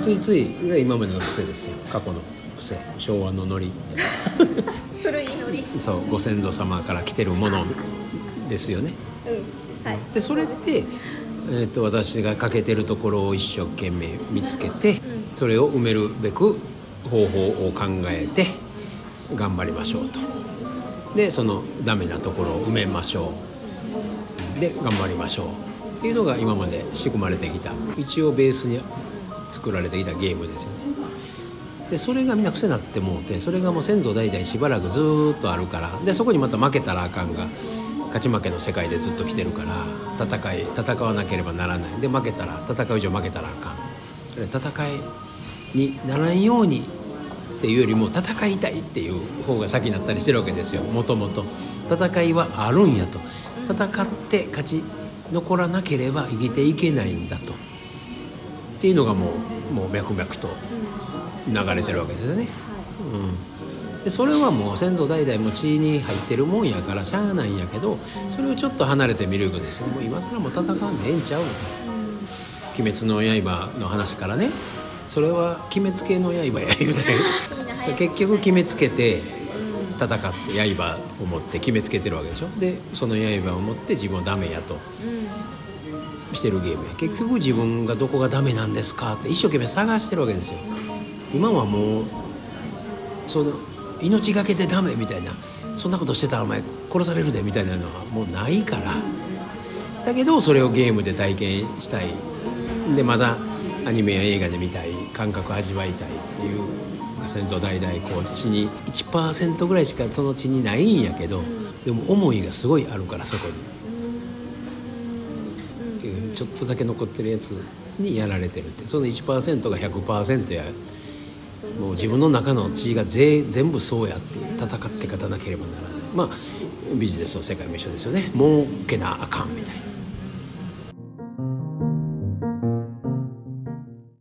ついつい今までの癖ですよ。過去の癖。昭和のノリ。古いノリ。そうご先祖様から来てるものですよね。うん。はい。でそれって、えー、と私が欠けてるところを一生懸命見つけてそれを埋めるべく方法を考えて頑張りましょうと。でそのダメなところを埋めましょう。で頑張りましょう。っていうのが今まで仕組まれてきた。一応ベースに作られてきたゲームですよね。でそれがみんな癖になってもうてそれがもう先祖代々しばらくずっとあるからでそこにまた負けたらあかんが勝ち負けの世界でずっと来てるから戦い戦わなければならない。で負けたら戦う以上負けたらあかん。戦いにならんようにっていうよりも戦いたいっていう方が先になったりしてるわけですよ。もともと。戦いはあるんやと。戦って勝ち残らなければ生きていけないんだと。っていうのがもうもう脈々と流れてるわけですよね。うん、でそれはもう先祖代々も血に入ってるもんやからしゃあないんやけどそれをちょっと離れてみるとですよもう今更もう戦わんでええんちゃうみたいな「鬼滅の刃」の話からね。それは鬼滅系の刃や言うて。結局決めつけて戦って刃を持って決めつけてるわけでしょ。でその刃を持って自分はダメやとしてるゲームや。結局自分がどこがダメなんですかって一生懸命探してるわけですよ。今はもうその命がけでダメみたいなそんなことしてたらお前殺されるでみたいなのはもうないから。だけどそれをゲームで体験したい。でまだアニメや映画で見たい感覚味わいたいっていう先祖代々こう血に1%ぐらいしかその血にないんやけどでも思いがすごいあるからそこに。ちょっとだけ残ってるやつにやられてるって。その1%が100%や。もう自分の中の血が全部そうやって戦って勝たなければならない。まあビジネスの世界も一緒ですよね。儲けなあかんみたいな。